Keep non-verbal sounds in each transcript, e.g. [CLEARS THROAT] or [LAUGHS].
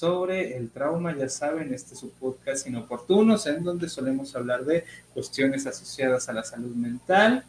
sobre el trauma. Ya saben, este es su podcast Inoportunos, en donde solemos hablar de cuestiones asociadas a la salud mental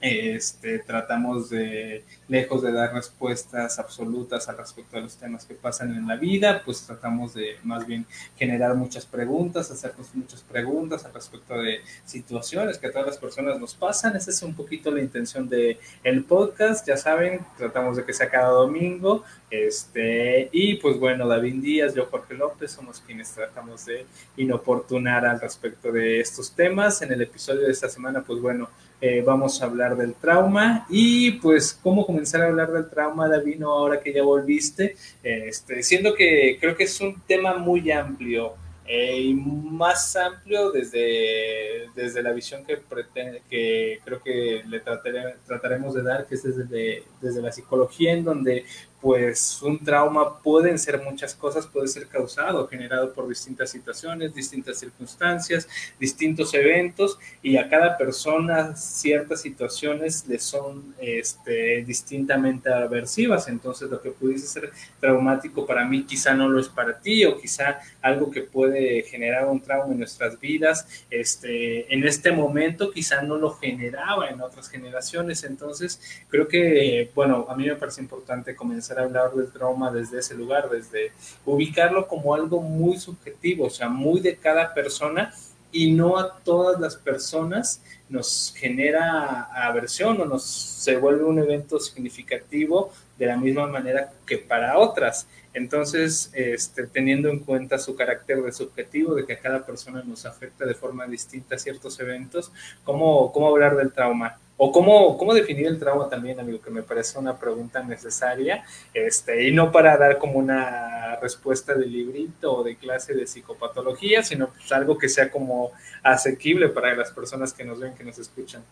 este, tratamos de, lejos de dar respuestas absolutas al respecto de los temas que pasan en la vida, pues tratamos de más bien generar muchas preguntas, hacernos muchas preguntas al respecto de situaciones que a todas las personas nos pasan. Esa es un poquito la intención del el podcast, ya saben, tratamos de que sea cada domingo. Este, y pues bueno, David Díaz, yo Jorge López, somos quienes tratamos de inoportunar al respecto de estos temas. En el episodio de esta semana, pues bueno, eh, vamos a hablar del trauma. Y pues cómo comenzar a hablar del trauma, David, ahora que ya volviste, este, siendo que creo que es un tema muy amplio eh, y más amplio desde, desde la visión que, pretende, que creo que le trataremos de dar, que es desde, desde la psicología, en donde pues un trauma pueden ser muchas cosas, puede ser causado, generado por distintas situaciones, distintas circunstancias, distintos eventos y a cada persona ciertas situaciones le son este, distintamente aversivas. Entonces lo que pudiese ser traumático para mí quizá no lo es para ti o quizá algo que puede generar un trauma en nuestras vidas, este, en este momento quizá no lo generaba en otras generaciones. Entonces creo que, bueno, a mí me parece importante comenzar hablar del trauma desde ese lugar, desde ubicarlo como algo muy subjetivo, o sea, muy de cada persona y no a todas las personas nos genera aversión o nos se vuelve un evento significativo de la misma manera que para otras. Entonces, este, teniendo en cuenta su carácter de subjetivo, de que a cada persona nos afecta de forma distinta ciertos eventos, ¿cómo, cómo hablar del trauma? O cómo, cómo definir el trauma también, amigo, que me parece una pregunta necesaria, este, y no para dar como una respuesta de librito o de clase de psicopatología, sino pues algo que sea como asequible para las personas que nos ven, que nos escuchan.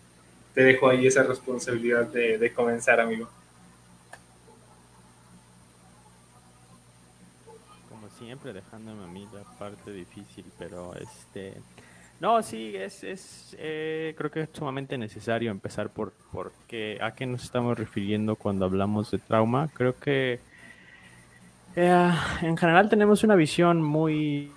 Te dejo ahí esa responsabilidad de, de comenzar, amigo. Como siempre, dejándome a mí la parte difícil, pero este no, sí, es, es eh, creo que es sumamente necesario empezar por, por qué, a qué nos estamos refiriendo cuando hablamos de trauma. Creo que eh, en general tenemos una visión muy,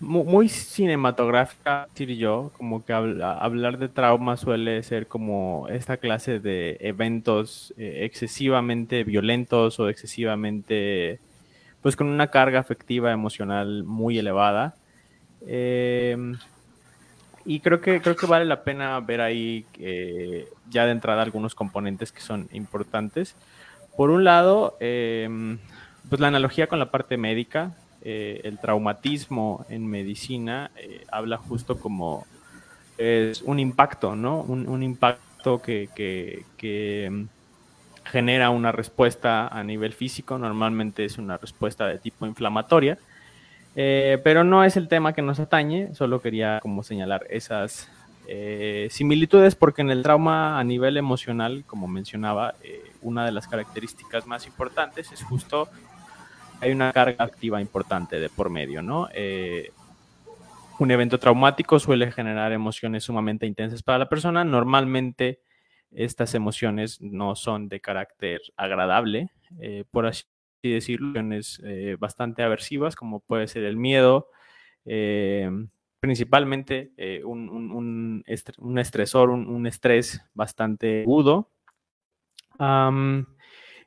muy, cinematográfica, decir yo, como que hablar de trauma suele ser como esta clase de eventos eh, excesivamente violentos o excesivamente pues con una carga afectiva emocional muy elevada. Eh, y creo que, creo que vale la pena ver ahí eh, ya de entrada algunos componentes que son importantes. Por un lado, eh, pues la analogía con la parte médica, el traumatismo en medicina habla justo como es un impacto, ¿no? Un, impacto que, que genera una respuesta a nivel físico, normalmente es una respuesta de tipo inflamatoria, eh, pero no es el tema que nos atañe, solo quería como señalar esas eh, similitudes porque en el trauma a nivel emocional, como mencionaba, eh, una de las características más importantes es justo hay una carga activa importante de por medio, ¿no? un evento traumático suele generar emociones sumamente intensas para la persona, normalmente estas emociones no son de carácter agradable, eh, por así decirlo, emociones eh, bastante aversivas, como puede ser el miedo, eh, principalmente un, estresor, un, estrés bastante agudo.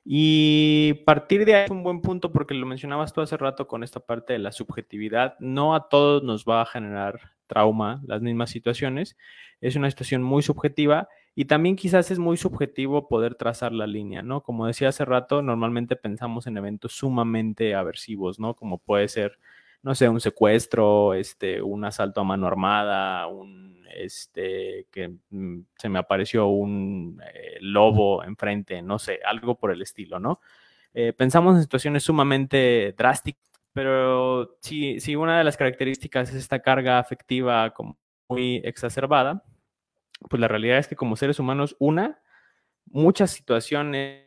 y partir de ahí es un buen punto porque lo mencionabas tú hace rato con esta parte de la subjetividad. No a todos nos va a generar trauma las mismas situaciones. Es una situación muy subjetiva y también quizás es muy subjetivo poder trazar la línea, ¿no? Como decía hace rato, normalmente pensamos en eventos sumamente aversivos, ¿no? Como puede ser, no sé, un secuestro, este, un asalto a mano armada, un, este, que mm, se me apareció un eh, lobo enfrente, no sé, algo por el estilo, ¿no? Eh, pensamos en situaciones sumamente drásticas, pero si, si una de las características es esta carga afectiva como muy exacerbada, pues la realidad es que como seres humanos, una, muchas situaciones,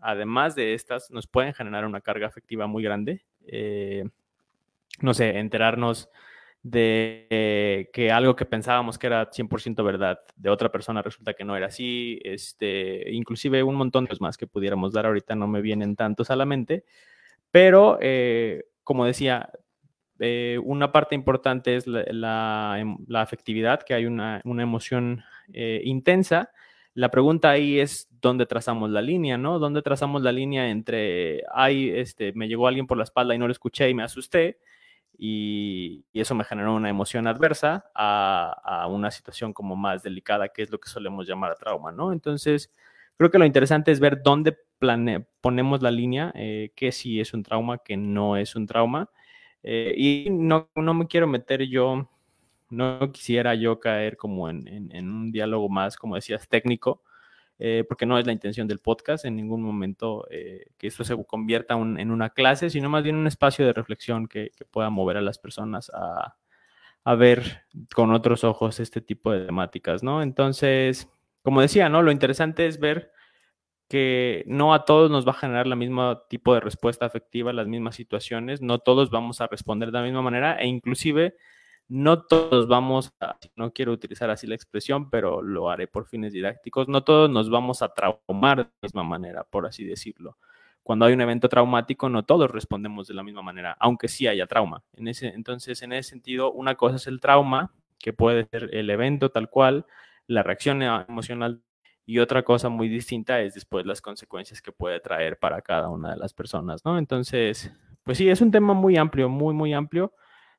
además de estas, nos pueden generar una carga afectiva muy grande. Eh, no sé, enterarnos de que algo que pensábamos que era 100% verdad de otra persona resulta que no era así, este, inclusive un montón de más que pudiéramos dar ahorita no me vienen tantos a la mente, pero eh, como decía, eh, una parte importante es la, em, afectividad, que hay una, emoción eh, intensa. La pregunta ahí es dónde trazamos la línea, ¿no? ¿Dónde trazamos la línea entre, ay, este, me llegó alguien por la espalda y no lo escuché y me asusté? Y, eso me generó una emoción adversa a, una situación como más delicada, que es lo que solemos llamar trauma, ¿no? Entonces, creo que lo interesante es ver dónde ponemos la línea, eh, que sí es un trauma, que no es un trauma. Eh, y no, no, me quiero meter yo, no quisiera yo caer como en, en un diálogo más, como decías, técnico, eh, porque no es la intención del podcast en ningún momento eh, que esto se convierta en una clase, sino más bien un espacio de reflexión que, pueda mover a las personas a, ver con otros ojos este tipo de temáticas, ¿no? Entonces, como decía, ¿no? Lo interesante es ver que no a todos nos va a generar la misma tipo de respuesta afectiva, las mismas situaciones, no todos vamos a responder de la misma manera e inclusive no todos vamos a, no quiero utilizar así la expresión, pero lo haré por fines didácticos, no todos nos vamos a traumar de la misma manera, por así decirlo. Cuando hay un evento traumático, no todos respondemos de la misma manera, aunque sí haya trauma. En ese, entonces, en ese sentido, una cosa es el trauma, que puede ser el evento tal cual, la reacción emocional, y otra cosa muy distinta es después las consecuencias que puede traer para cada una de las personas, ¿no? Entonces, pues sí, es un tema muy amplio, muy, muy amplio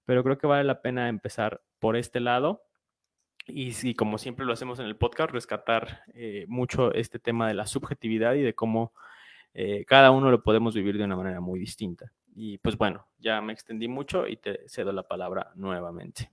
pero creo que vale la pena empezar por este lado. Y sí, como siempre lo hacemos en el podcast, rescatar eh, mucho este tema de la subjetividad y de cómo eh, cada uno lo podemos vivir de una manera muy distinta. Y pues bueno, ya me extendí mucho y te cedo la palabra nuevamente.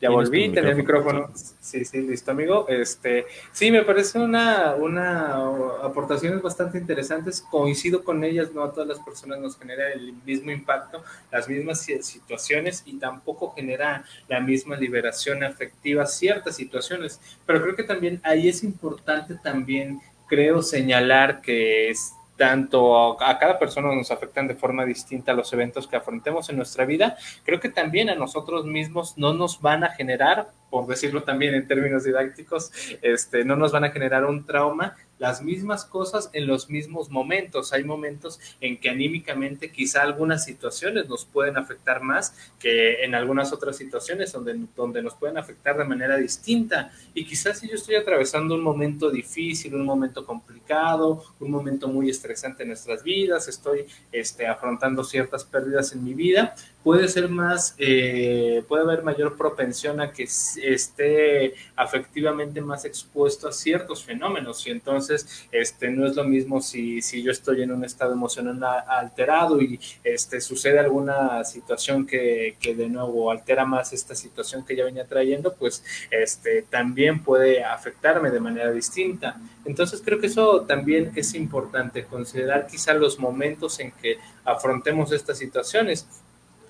Ya volví, tenía el micrófono. Sí, sí, listo, amigo. Este, sí, me parece una, una aportaciones bastante interesantes. Coincido con ellas, no a todas las personas nos genera el mismo impacto, las mismas situaciones y tampoco genera la misma liberación afectiva ciertas situaciones. Pero creo que también ahí es importante también, creo, señalar que es tanto a cada persona nos afectan de forma distinta los eventos que afrontemos en nuestra vida, creo que también a nosotros mismos no nos van a generar, por decirlo también en términos didácticos, este, no nos van a generar un trauma, las mismas cosas en los mismos momentos. Hay momentos en que anímicamente quizá algunas situaciones nos pueden afectar más que en algunas otras situaciones donde, donde nos pueden afectar de manera distinta. Y quizás si yo estoy atravesando un momento difícil, un momento complicado, un momento muy estresante en nuestras vidas, estoy este, afrontando ciertas pérdidas en mi vida, puede ser más, eh, puede haber mayor propensión a que esté afectivamente más expuesto a ciertos fenómenos y entonces este, no es lo mismo si, si yo estoy en un estado emocional alterado y este, sucede alguna situación que, que de nuevo altera más esta situación que ya venía trayendo, pues este, también puede afectarme de manera distinta. Entonces creo que eso también es importante, considerar quizá los momentos en que afrontemos estas situaciones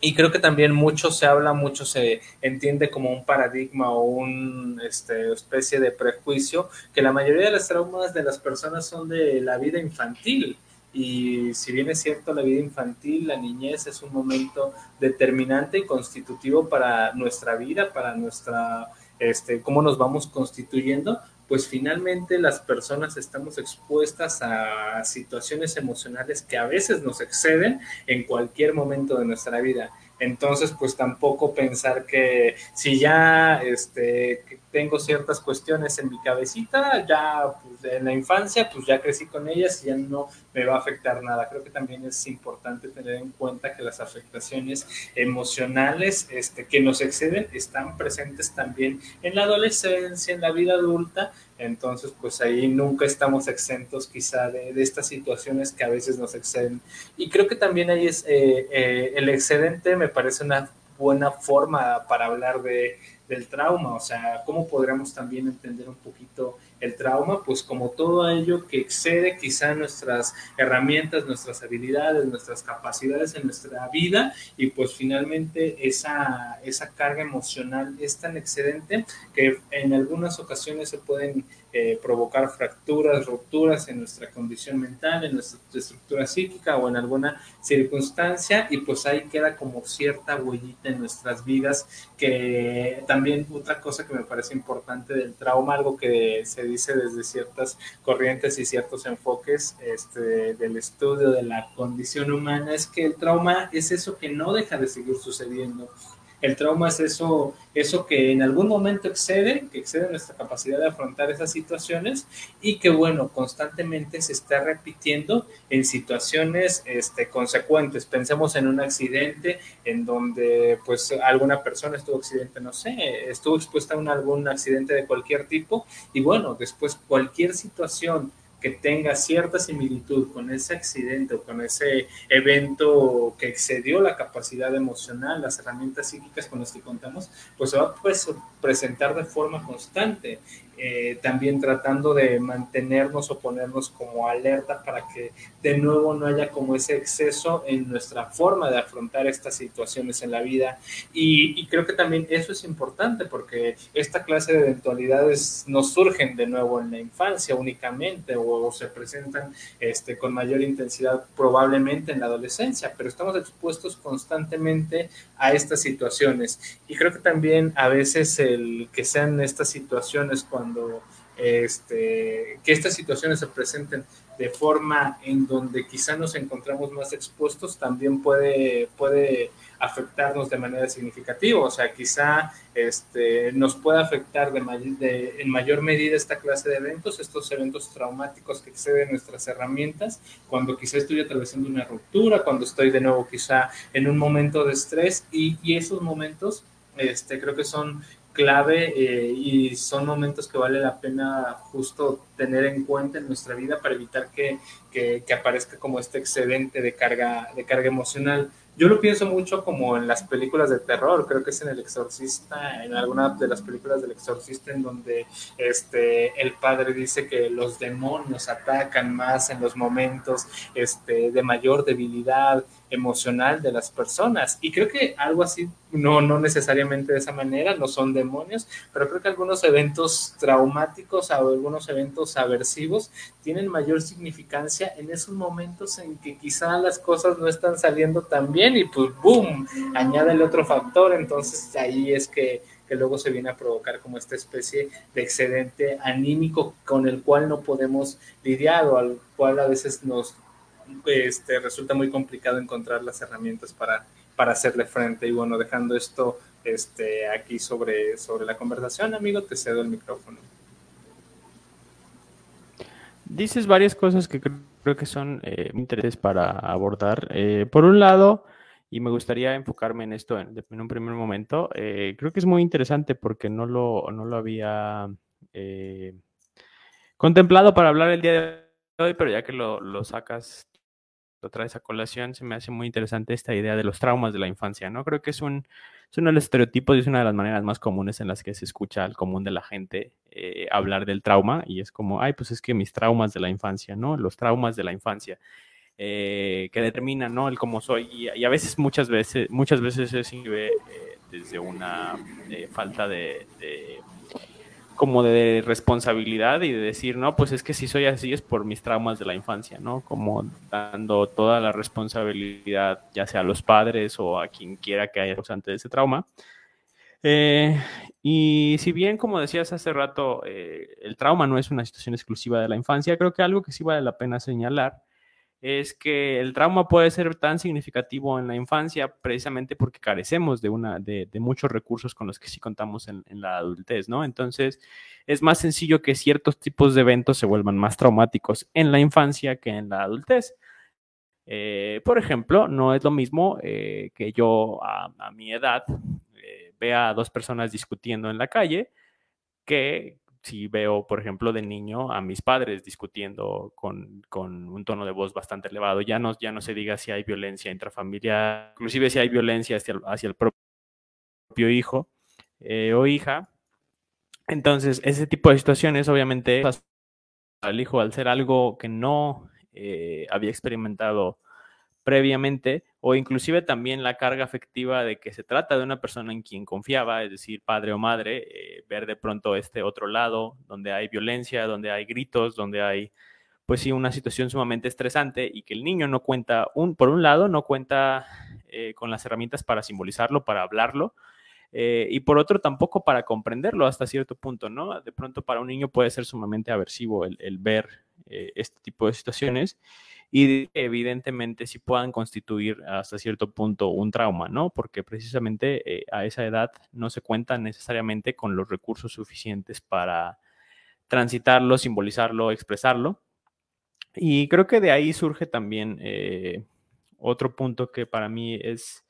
y creo que también mucho se habla, mucho se entiende como un paradigma o una este, especie de prejuicio, que la mayoría de las traumas de las personas son de la vida infantil. Y si bien es cierto, la vida infantil, la niñez es un momento determinante y constitutivo para nuestra vida, para nuestra, este, cómo nos vamos constituyendo, pues finalmente las personas estamos expuestas a situaciones emocionales que a veces nos exceden en cualquier momento de nuestra vida. Entonces, pues tampoco pensar que si ya este, tengo ciertas cuestiones en mi cabecita, ya pues, en la infancia, pues ya crecí con ellas y ya no me va a afectar nada. Creo que también es importante tener en cuenta que las afectaciones emocionales este, que nos exceden están presentes también en la adolescencia, en la vida adulta. Entonces, pues ahí nunca estamos exentos quizá de, estas situaciones que a veces nos exceden. Y creo que también ahí es eh, eh, el excedente, me parece una buena forma para hablar de, del trauma, o sea, cómo podríamos también entender un poquito el trauma, pues como todo ello que excede quizá nuestras herramientas, nuestras habilidades, nuestras capacidades en nuestra vida y pues finalmente esa, esa carga emocional es tan excedente que en algunas ocasiones se pueden eh, provocar fracturas, rupturas en nuestra condición mental, en nuestra estructura psíquica o en alguna circunstancia y pues ahí queda como cierta huellita en nuestras vidas que también otra cosa que me parece importante del trauma, algo que se dice desde ciertas corrientes y ciertos enfoques este, del estudio de la condición humana es que el trauma es eso que no deja de seguir sucediendo el trauma es eso, eso que en algún momento excede, que excede nuestra capacidad de afrontar esas situaciones y que, bueno, constantemente se está repitiendo en situaciones este, consecuentes. Pensemos en un accidente en donde, pues, alguna persona estuvo accidente, no sé, estuvo expuesta a algún accidente de cualquier tipo y, bueno, después cualquier situación que tenga cierta similitud con ese accidente o con ese evento que excedió la capacidad emocional, las herramientas psíquicas con las que contamos, pues se va a pues, presentar de forma constante. Eh, también tratando de mantenernos o ponernos como alerta para que de nuevo no haya como ese exceso en nuestra forma de afrontar estas situaciones en la vida. Y, creo que también eso es importante porque esta clase de eventualidades no surgen de nuevo en la infancia únicamente o, se presentan este, con mayor intensidad probablemente en la adolescencia, pero estamos expuestos constantemente a estas situaciones. Y creo que también a veces el que sean estas situaciones cuando cuando este, que estas situaciones se presenten de forma en donde quizá nos encontramos más expuestos, también puede, puede afectarnos de manera significativa. O sea, quizá este, nos puede afectar de, de, en mayor medida esta clase de eventos, estos eventos traumáticos que exceden nuestras herramientas, cuando quizá estoy atravesando una ruptura, cuando estoy de nuevo quizá en un momento de estrés y, y esos momentos este, creo que son clave eh, y son momentos que vale la pena justo tener en cuenta en nuestra vida para evitar que, que, que, aparezca como este excedente de carga, de carga emocional. Yo lo pienso mucho como en las películas de terror, creo que es en El Exorcista, en alguna de las películas del Exorcista en donde este, el padre dice que los demonios atacan más en los momentos este, de mayor debilidad emocional de las personas. Y creo que algo así, no, no necesariamente de esa manera, no son demonios, pero creo que algunos eventos traumáticos o algunos eventos aversivos tienen mayor significancia en esos momentos en que quizá las cosas no están saliendo tan bien y pues boom, añade el otro factor, entonces ahí es que, que luego se viene a provocar como esta especie de excedente anímico con el cual no podemos lidiar o al cual a veces nos este, resulta muy complicado encontrar las herramientas para, para hacerle frente. Y bueno, dejando esto este, aquí sobre, sobre la conversación, amigo, te cedo el micrófono. Dices varias cosas que creo que son eh, interesantes para abordar. Eh, por un lado, y me gustaría enfocarme en esto en, un primer momento, eh, creo que es muy interesante porque no lo, no lo había eh, contemplado para hablar el día de hoy, pero ya que lo, lo sacas otra vez a colación, se me hace muy interesante esta idea de los traumas de la infancia, ¿no? Creo que es, un, es uno de los estereotipos y es una de las maneras más comunes en las que se escucha al común de la gente eh, hablar del trauma y es como, ay, pues es que mis traumas de la infancia, ¿no? Los traumas de la infancia. Eh, que determinan, ¿no? El cómo soy y, a veces, muchas veces, muchas veces se sirve eh, desde una falta de como de responsabilidad y de decir, no, pues es que si soy así es por mis traumas de la infancia, ¿no? Como dando toda la responsabilidad, ya sea a los padres o a quien quiera que haya causante de ese trauma. Eh, y si bien, como decías hace rato, eh, el trauma no es una situación exclusiva de la infancia, creo que algo que sí vale la pena señalar es que el trauma puede ser tan significativo en la infancia precisamente porque carecemos de, una, de, muchos recursos con los que sí contamos en, la adultez, ¿no? Entonces, es más sencillo que ciertos tipos de eventos se vuelvan más traumáticos en la infancia que en la adultez. Eh, por ejemplo, no es lo mismo eh, que yo a, mi edad eh, vea a dos personas discutiendo en la calle que si veo, por ejemplo, de niño a mis padres discutiendo con, un tono de voz bastante elevado, ya no, ya no se diga si hay violencia intrafamiliar, inclusive si hay violencia hacia el, hacia el propio hijo, eh, o hija. Entonces, ese tipo de situaciones, obviamente, al hijo, al ser algo que no eh, había experimentado previamente, o inclusive también la carga afectiva de que se trata de una persona en quien confiaba, es decir, padre o madre, eh, ver de pronto este otro lado, donde hay violencia, donde hay gritos, donde hay, pues sí, una situación sumamente estresante y que el niño no cuenta, un, por un lado, no cuenta eh, con las herramientas para simbolizarlo, para hablarlo, eh, y por otro tampoco para comprenderlo hasta cierto punto, ¿no? De pronto para un niño puede ser sumamente aversivo el, ver este tipo de situaciones y evidentemente sí puedan constituir hasta cierto punto un trauma, ¿no? Porque precisamente eh, a esa edad no se cuenta necesariamente con los recursos suficientes para transitarlo, simbolizarlo, expresarlo. Y creo que de ahí surge también eh, otro punto que para mí es,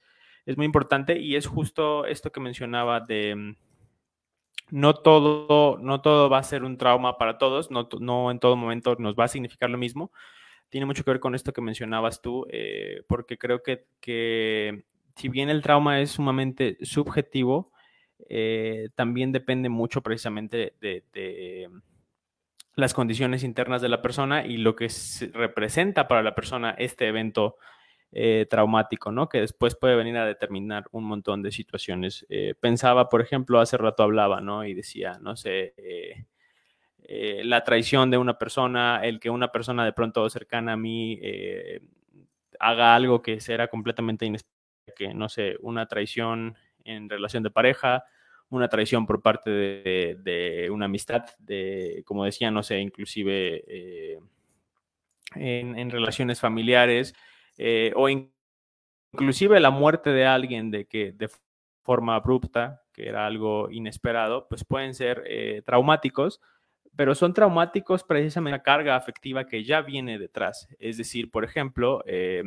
es muy importante y es justo esto que mencionaba de mm, no todo, no todo va a ser un trauma para todos, no, no en todo momento nos va a significar lo mismo, tiene mucho que ver con esto que mencionabas tú, eh, porque creo que, que, si bien el trauma es sumamente subjetivo, eh, también depende mucho precisamente de, las condiciones internas de la persona y lo que representa para la persona este evento eh, traumático, ¿no? Que después puede venir a determinar un montón de situaciones. pensaba, por ejemplo, hace rato hablaba, ¿no? Y decía, no sé, la traición de una persona, el que una persona de pronto cercana a mí eh, haga algo que será completamente inesperado, que no sé, una traición en relación de pareja, una traición por parte de, una amistad, de, como decía, no sé, inclusive eh, en, relaciones familiares, o inclusive la muerte de alguien de que de forma abrupta, que era algo inesperado, pues pueden ser traumáticos, pero son traumáticos precisamente la carga afectiva que ya viene detrás. Es decir, por ejemplo, eh,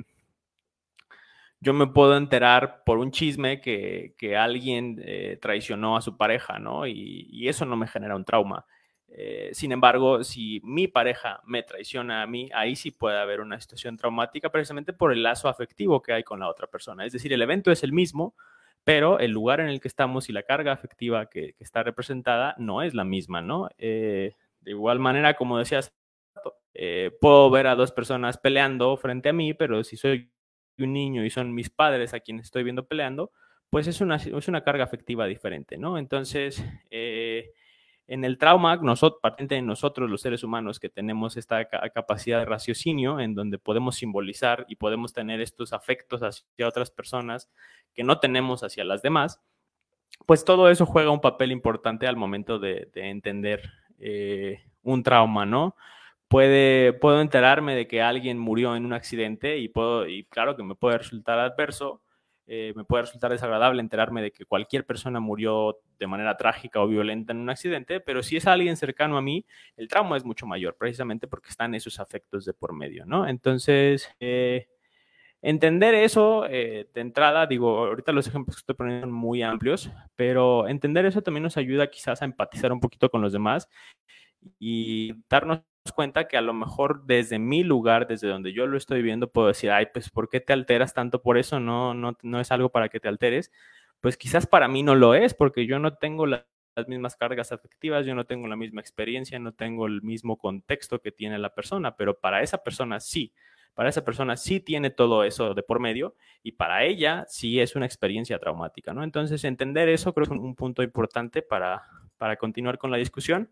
yo me puedo enterar por un chisme que, alguien eh, traicionó a su pareja, ¿no? Y, eso no me genera un trauma. Eh, sin embargo, si mi pareja me traiciona a mí, ahí sí puede haber una situación traumática precisamente por el lazo afectivo que hay con la otra persona. Es decir, el evento es el mismo, pero el lugar en el que estamos y la carga afectiva que, está representada no es la misma, ¿no? De igual manera, como decías, eh, puedo ver a dos personas peleando frente a mí, pero si soy un niño y son mis padres a quienes estoy viendo peleando, pues es una, es una carga afectiva diferente, ¿no? Entonces, eh, en el trauma, nosotros, de nosotros los seres humanos que tenemos esta capacidad de raciocinio en donde podemos simbolizar y podemos tener estos afectos hacia otras personas que no tenemos hacia las demás, pues todo eso juega un papel importante al momento de, entender eh, un trauma, ¿no? Puede, puedo enterarme de que alguien murió en un accidente y, puedo, y claro que me puede resultar adverso, eh, me puede resultar desagradable enterarme de que cualquier persona murió de manera trágica o violenta en un accidente, pero si es alguien cercano a mí, el trauma es mucho mayor, precisamente porque están esos afectos de por medio, ¿no? Entonces, eh, Entender eso eh, de entrada, digo, ahorita los ejemplos que estoy poniendo son muy amplios, pero entender eso también nos ayuda quizás a empatizar un poquito con los demás y darnos cuenta que a lo mejor desde mi lugar, desde donde yo lo estoy viendo, puedo decir, ay, pues, ¿por qué te alteras tanto por eso? No, no, no es algo para que te alteres. Pues quizás para mí no lo es, porque yo no tengo las mismas cargas afectivas, yo no tengo la misma experiencia, no tengo el mismo contexto que tiene la persona, pero para esa persona sí para esa persona sí tiene todo eso de por medio y para ella sí es una experiencia traumática, ¿no? Entonces, entender eso creo que es un punto importante para, para continuar con la discusión.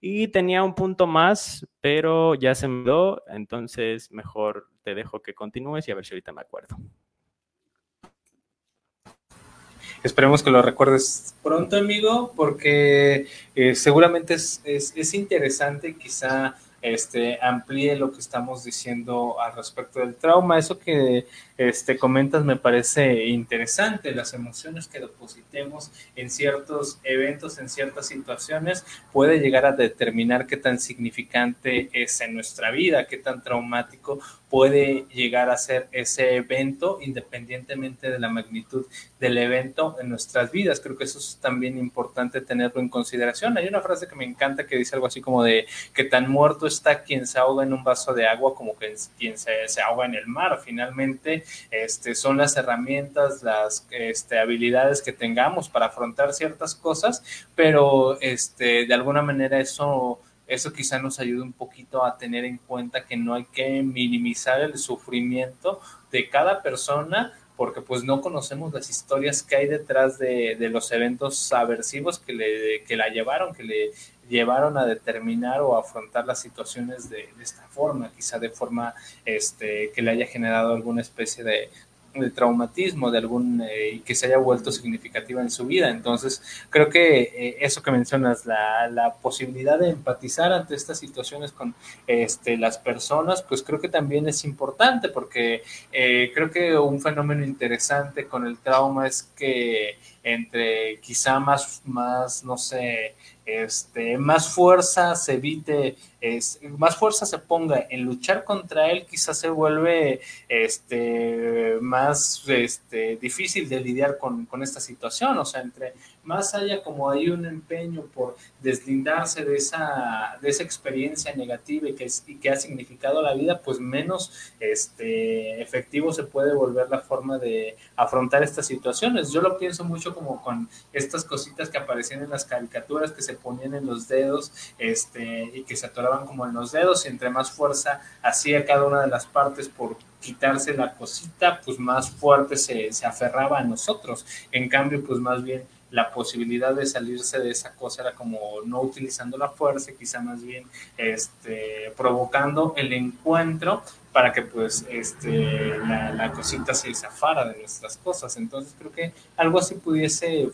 Y tenía un punto más, pero ya se me dio, entonces mejor te dejo que continúes y a ver si ahorita me acuerdo. Esperemos que lo recuerdes pronto, amigo, porque eh, seguramente es, es, es interesante quizá este, amplíe lo que estamos diciendo al respecto del trauma. Eso que este, comentas me parece interesante, las emociones que depositemos en ciertos eventos, en ciertas situaciones, puede llegar a determinar qué tan significante es en nuestra vida, qué tan traumático puede llegar a ser ese evento independientemente de la magnitud del evento en nuestras vidas. Creo que eso es también importante tenerlo en consideración. Hay una frase que me encanta que dice algo así como de que tan muerto está quien se ahoga en un vaso de agua como quien se, se ahoga en el mar. Finalmente, este, son las herramientas, las este, habilidades que tengamos para afrontar ciertas cosas, pero este, de alguna manera eso eso quizá nos ayude un poquito a tener en cuenta que no hay que minimizar el sufrimiento de cada persona porque pues no conocemos las historias que hay detrás de, los eventos aversivos que, le, que la llevaron, que le llevaron a determinar o afrontar las situaciones de, esta forma, quizá de forma este, que le haya generado alguna especie de, traumatismo de algún eh, que se haya vuelto significativa en su vida. Entonces, creo que eh, eso que mencionas, la, la, posibilidad de empatizar ante estas situaciones con este, las personas, pues creo que también es importante porque eh, creo que un fenómeno interesante con el trauma es que entre quizá más, más no sé, este, más fuerza se evite, más fuerza se ponga en luchar contra él, quizás se vuelve este, más este, difícil de lidiar con, esta situación. O sea, entre más haya como hay un empeño por deslindarse de esa, de esa experiencia negativa y que, que ha significado la vida, pues menos este, efectivo se puede volver la forma de afrontar estas situaciones. Yo lo pienso mucho como con estas cositas que aparecían en las caricaturas que se ponían en los dedos y que se atoraban como en los dedos y entre más fuerza hacía cada una de las partes por quitarse la cosita, pues más fuerte se, se aferraba a nosotros. En cambio, pues más bien la posibilidad de salirse de esa cosa era como no utilizando la fuerza, quizá más bien este, provocando el encuentro para que pues este, la, cosita se zafara de nuestras cosas. Entonces creo que algo así pudiese,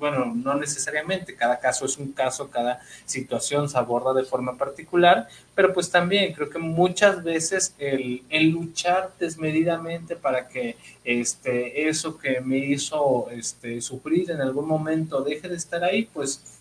bueno, no necesariamente, cada caso es un caso, cada situación se aborda de forma particular, pero pues también creo que muchas veces el, el luchar desmedidamente para que este, eso que me hizo este, sufrir en algún momento deje de estar ahí, pues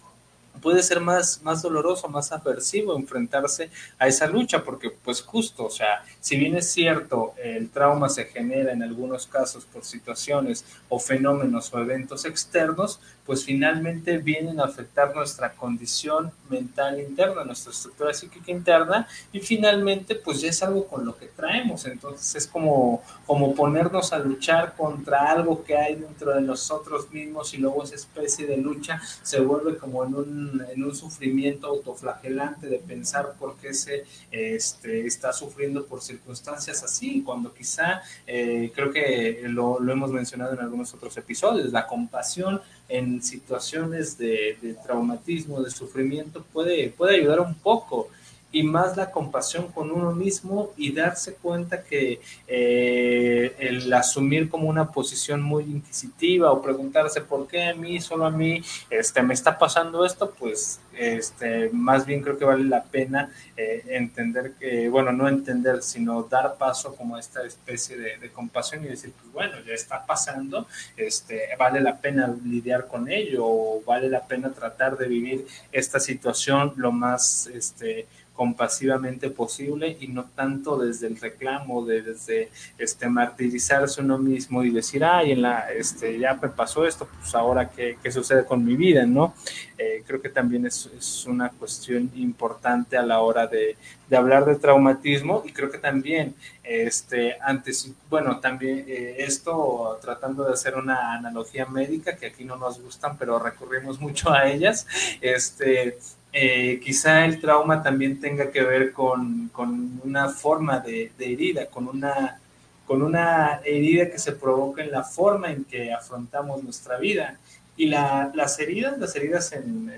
puede ser más, más doloroso, más aversivo enfrentarse a esa lucha, porque pues justo, o sea, si bien es cierto, el trauma se genera en algunos casos por situaciones o fenómenos o eventos externos, pues finalmente vienen a afectar nuestra condición mental interna, nuestra estructura psíquica interna, y finalmente pues ya es algo con lo que traemos, entonces es como, como ponernos a luchar contra algo que hay dentro de nosotros mismos y luego esa especie de lucha se vuelve como en un, en un sufrimiento autoflagelante de pensar por qué se este, está sufriendo por circunstancias así, cuando quizá, eh, creo que lo, lo hemos mencionado en algunos otros episodios, la compasión en situaciones de, de, traumatismo, de sufrimiento, puede, puede ayudar un poco y más la compasión con uno mismo y darse cuenta que eh, el asumir como una posición muy inquisitiva o preguntarse por qué a mí, solo a mí, este, me está pasando esto, pues este, más bien creo que vale la pena eh, entender que, bueno, no entender, sino dar paso como a esta especie de, de, compasión y decir, pues bueno, ya está pasando, este, vale la pena lidiar con ello o vale la pena tratar de vivir esta situación lo más, este, compasivamente posible y no tanto desde el reclamo, de, desde este, martirizarse uno mismo y decir, ay, en la, este, ya me pasó esto, pues ahora qué, qué sucede con mi vida, ¿no? Eh, creo que también es, es, una cuestión importante a la hora de, de, hablar de traumatismo y creo que también, este, antes, bueno, también eh, esto tratando de hacer una analogía médica, que aquí no nos gustan, pero recurrimos mucho a ellas, este, eh, quizá el trauma también tenga que ver con, con una forma de, de, herida, con una, con una herida que se provoca en la forma en que afrontamos nuestra vida. Y la, las heridas, las heridas en,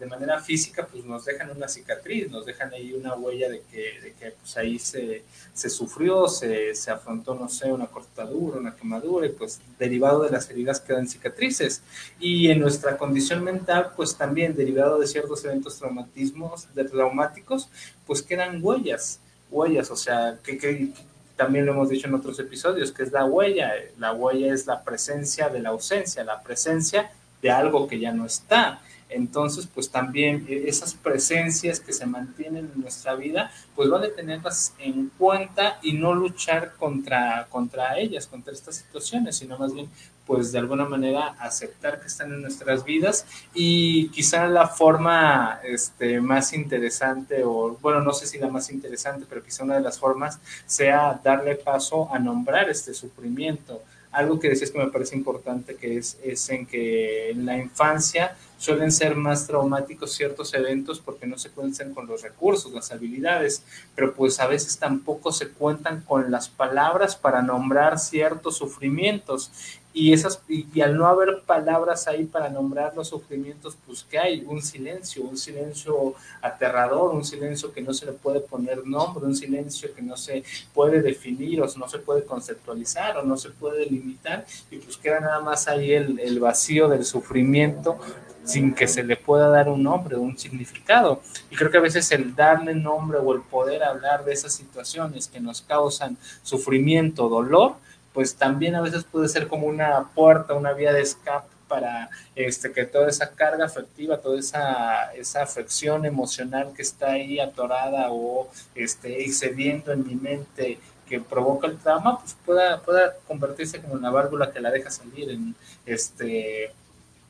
de manera física, pues nos dejan una cicatriz, nos dejan ahí una huella de que, de que pues ahí se, se sufrió, se, se, afrontó, no sé, una cortadura, una quemadura, y pues derivado de las heridas quedan cicatrices. Y en nuestra condición mental, pues también derivado de ciertos eventos traumatismos, traumáticos, pues quedan huellas, huellas, o sea, que, que también lo hemos dicho en otros episodios, que es la huella. La huella es la presencia de la ausencia, la presencia de algo que ya no está. Entonces, pues también eh, esas presencias que se mantienen en nuestra vida, pues vale tenerlas en cuenta y no luchar contra, contra ellas, contra estas situaciones, sino más bien pues de alguna manera aceptar que están en nuestras vidas y quizá la forma este, más interesante o bueno, no sé si la más interesante, pero quizá una de las formas sea darle paso a nombrar este sufrimiento. Algo que decías que me parece importante que es, es en que en la infancia suelen ser más traumáticos ciertos eventos porque no se cuentan con los recursos, las habilidades, pero pues a veces tampoco se cuentan con las palabras para nombrar ciertos sufrimientos. Y, esas, y, al no haber palabras ahí para nombrar los sufrimientos, pues que hay un silencio, un silencio aterrador, un silencio que no se le puede poner nombre, un silencio que no se puede definir o no se puede conceptualizar o no se puede limitar y pues queda nada más ahí el, el vacío del sufrimiento sin que se le pueda dar un nombre, un significado. Y creo que a veces el darle nombre o el poder hablar de esas situaciones que nos causan sufrimiento, dolor, pues también a veces puede ser como una puerta, una vía de escape para este, que toda esa carga afectiva, toda esa, esa afección emocional que está ahí atorada o este, excediendo en mi mente que provoca el trauma, pues pueda, pueda convertirse como una válvula que la deja salir en este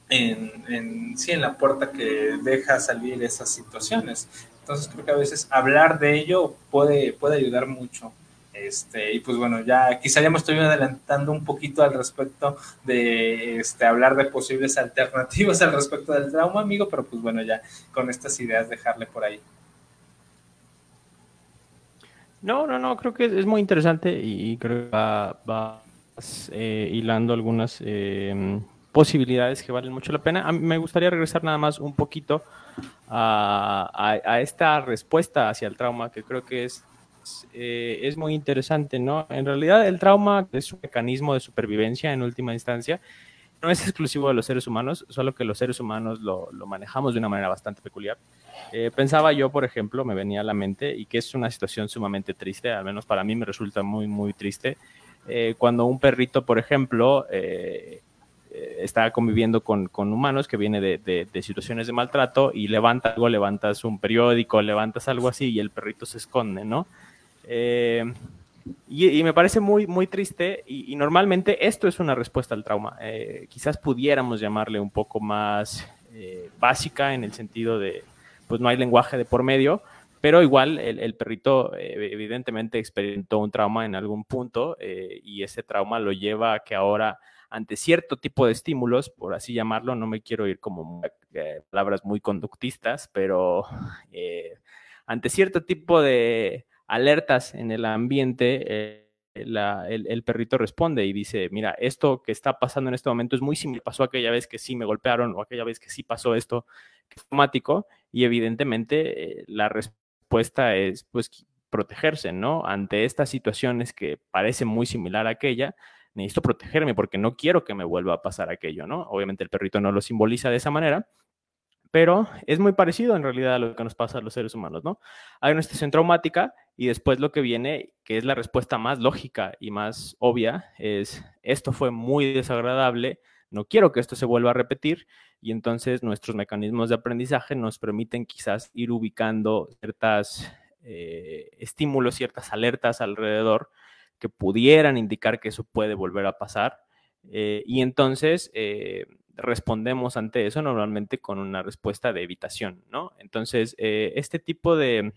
en, sí, en la puerta que deja salir esas situaciones. Entonces creo que a veces hablar de ello puede, puede ayudar mucho. Este, y pues bueno, ya quizá ya me estoy adelantando un poquito al respecto de este, hablar de posibles alternativas al respecto del trauma, amigo, pero pues bueno, ya con estas ideas dejarle por ahí. No, no, no, creo que es muy interesante y creo que va, eh, hilando algunas eh, posibilidades que valen mucho la pena. Me gustaría regresar nada más un poquito a, esta respuesta hacia el trauma, que creo que es, eh, es muy interesante, ¿no? En realidad el trauma es un mecanismo de supervivencia en última instancia. No es exclusivo de los seres humanos, solo que los seres humanos lo, manejamos de una manera bastante peculiar. Eh, pensaba yo, por ejemplo, me venía a la mente, y que es una situación sumamente triste, al menos para mí me resulta muy, muy triste, eh, cuando un perrito, por ejemplo, eh, está conviviendo con, humanos que viene de, situaciones de maltrato y levanta algo, levantas un periódico, levantas algo así y el perrito se esconde, ¿no? Eh, y, me parece muy, muy triste y, normalmente esto es una respuesta al trauma. Eh, quizás pudiéramos llamarle un poco más básica en el sentido de, pues no hay lenguaje de por medio, pero igual el, perrito evidentemente experimentó un trauma en algún punto y ese trauma lo lleva a que ahora ante cierto tipo de estímulos, por así llamarlo, no me quiero ir como eh, palabras muy conductistas, pero eh, ante cierto tipo de alertas en el ambiente, eh, el, perrito responde y dice, mira, esto que está pasando en este momento es muy similar, pasó aquella vez que sí me golpearon o aquella vez que sí pasó esto automático y evidentemente la respuesta es pues protegerse, ¿no? Ante estas situaciones que parecen muy similar a aquella, necesito protegerme porque no quiero que me vuelva a pasar aquello, ¿no? Obviamente el perrito no lo simboliza de esa manera, pero es muy parecido en realidad a lo que nos pasa a los seres humanos, ¿no? Hay una situación traumática y después lo que viene, que es la respuesta más lógica y más obvia, es esto fue muy desagradable, no quiero que esto se vuelva a repetir y entonces nuestros mecanismos de aprendizaje nos permiten quizás ir ubicando ciertas eh, estímulos, ciertas alertas alrededor que pudieran indicar que eso puede volver a pasar. Eh, y entonces eh, respondemos ante eso normalmente con una respuesta de evitación, ¿no? Entonces, eh, este tipo de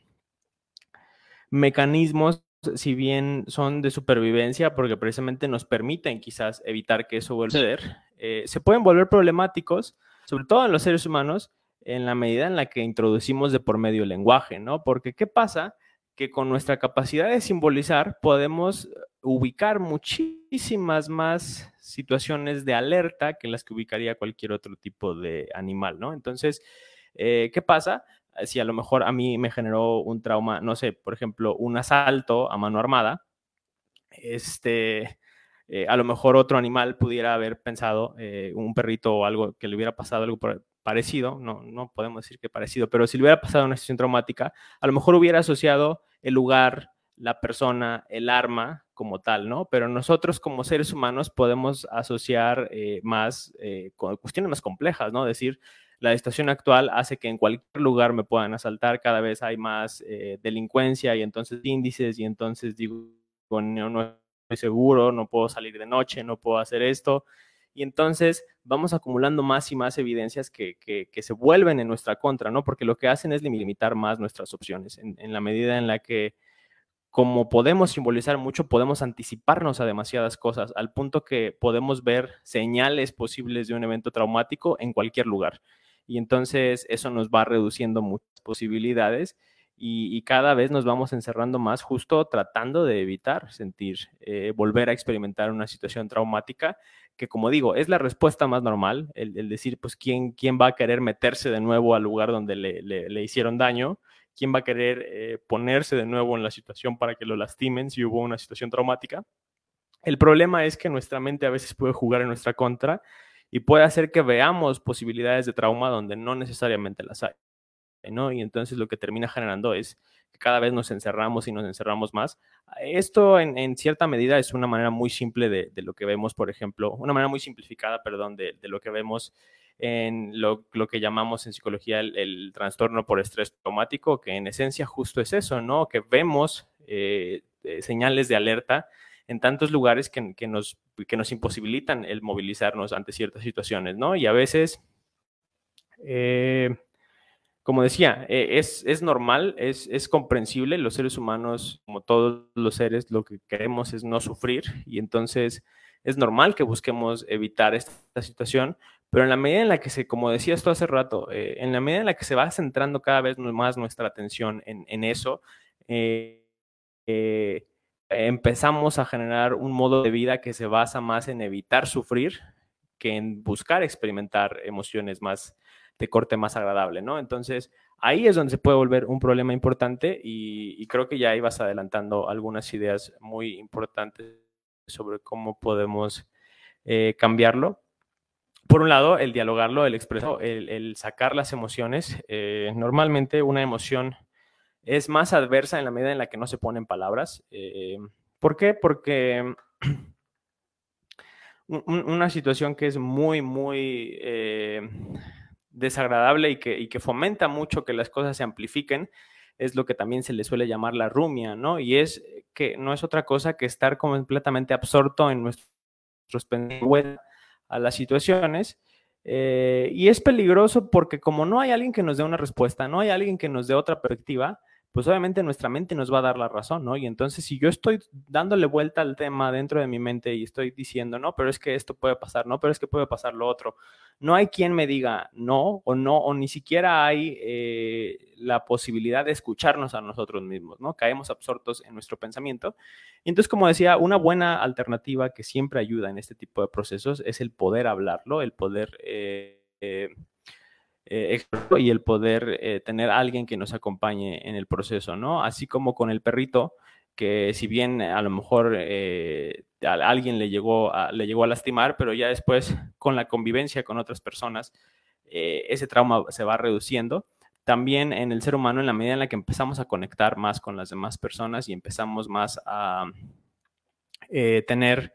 mecanismos, si bien son de supervivencia, porque precisamente nos permiten quizás evitar que eso vuelva a suceder, se pueden volver problemáticos, sobre todo en los seres humanos, en la medida en la que introducimos de por medio el lenguaje, ¿no? Porque ¿qué pasa? que con nuestra capacidad de simbolizar podemos ubicar muchísimas más situaciones de alerta que las que ubicaría cualquier otro tipo de animal, ¿no? Entonces, eh, ¿qué pasa? Si a lo mejor a mí me generó un trauma, no sé, por ejemplo, un asalto a mano armada, este, eh, a lo mejor otro animal pudiera haber pensado, eh, un perrito o algo que le hubiera pasado algo parecido, no, no podemos decir que parecido, pero si le hubiera pasado una situación traumática, a lo mejor hubiera asociado el lugar, la persona, el arma como tal, ¿no? Pero nosotros como seres humanos podemos asociar eh, más eh, cuestiones más complejas, ¿no? decir, la situación actual hace que en cualquier lugar me puedan asaltar, cada vez hay más eh, delincuencia y entonces índices y entonces digo, no, no estoy seguro, no puedo salir de noche, no puedo hacer esto y entonces vamos acumulando más y más evidencias que, se vuelven en nuestra contra, ¿no? Porque lo que hacen es limitar más nuestras opciones, en, la medida en la que, como podemos simbolizar mucho, podemos anticiparnos a demasiadas cosas, al punto que podemos ver señales posibles de un evento traumático en cualquier lugar. Y entonces eso nos va reduciendo muchas posibilidades y, cada vez nos vamos encerrando más justo tratando de evitar sentir, eh, volver a experimentar una situación traumática, que como digo, es la respuesta más normal, el, decir, pues, ¿quién, ¿quién va a querer meterse de nuevo al lugar donde le, hicieron daño? ¿Quién va a querer eh, ponerse de nuevo en la situación para que lo lastimen si hubo una situación traumática? El problema es que nuestra mente a veces puede jugar en nuestra contra y puede hacer que veamos posibilidades de trauma donde no necesariamente las hay. Y entonces lo que termina generando es que cada vez nos encerramos y nos encerramos más. Esto en, cierta medida es una manera muy simple de, lo que vemos, por ejemplo, una manera muy simplificada, perdón, de, lo que vemos en lo, que llamamos en psicología el, trastorno por estrés traumático, que en esencia justo es eso, ¿no? Que vemos eh, eh, señales de alerta en tantos lugares que, nos, que nos imposibilitan el movilizarnos ante ciertas situaciones, ¿no? Y a veces... Eh, como decía, eh, es, normal, es, es, comprensible, los seres humanos, como todos los seres, lo que queremos es no sufrir y entonces es normal que busquemos evitar esta situación, pero en la medida en la que se, como decías tú hace rato, eh, en la medida en la que se va centrando cada vez más nuestra atención en, eso, eh, empezamos a generar un modo de vida que se basa más en evitar sufrir que en buscar experimentar emociones más de corte más agradable, ¿no? Entonces, ahí es donde se puede volver un problema importante y, creo que ya ibas adelantando algunas ideas muy importantes sobre cómo podemos eh, cambiarlo. Por un lado, el dialogarlo, el expresar, el, sacar las emociones. Eh, normalmente una emoción es más adversa en la medida en la que no se ponen palabras. Eh, ¿Por qué? Porque [CLEARS THROAT] una situación que es muy, muy desagradable y que, y que fomenta mucho que las cosas se amplifiquen, es lo que también se le suele llamar la rumia, ¿no? Y es que no es otra cosa que estar completamente absorto en nuestros pensamientos a las situaciones. Eh, y es peligroso porque como no hay alguien que nos dé una respuesta, no hay alguien que nos dé otra perspectiva, pues obviamente nuestra mente nos va a dar la razón, ¿no? Y entonces si yo estoy dándole vuelta al tema dentro de mi mente y estoy diciendo, no, pero es que esto puede pasar, no, pero es que puede pasar lo otro, no hay quien me diga no o no, o ni siquiera hay eh, la posibilidad de escucharnos a nosotros mismos, ¿no? Caemos absortos en nuestro pensamiento. Y entonces, como decía, una buena alternativa que siempre ayuda en este tipo de procesos es el poder hablarlo, el poder... Eh, eh, eh, y el poder eh, tener alguien que nos acompañe en el proceso, ¿no? Así como con el perrito, que si bien a lo mejor eh, a alguien le llegó, a, le llegó a lastimar, pero ya después con la convivencia con otras personas, ese trauma se va reduciendo. También en el ser humano, en la medida en la que empezamos a conectar más con las demás personas y empezamos más a tener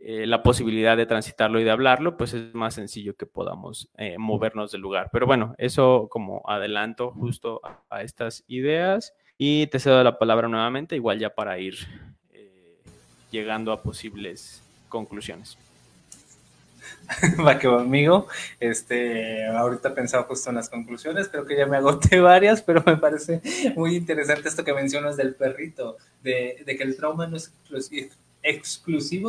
eh, la posibilidad de transitarlo y de hablarlo, pues es más sencillo que podamos eh, movernos del lugar. Pero bueno, eso como adelanto justo a, estas ideas y te cedo la palabra nuevamente, igual ya para ir eh, llegando a posibles conclusiones. [LAUGHS] Va que va, amigo. Este, ahorita pensaba justo en las conclusiones, creo que ya me agoté [LAUGHS] varias, pero me parece muy interesante esto que mencionas del perrito, de, de que el trauma no es exclusivo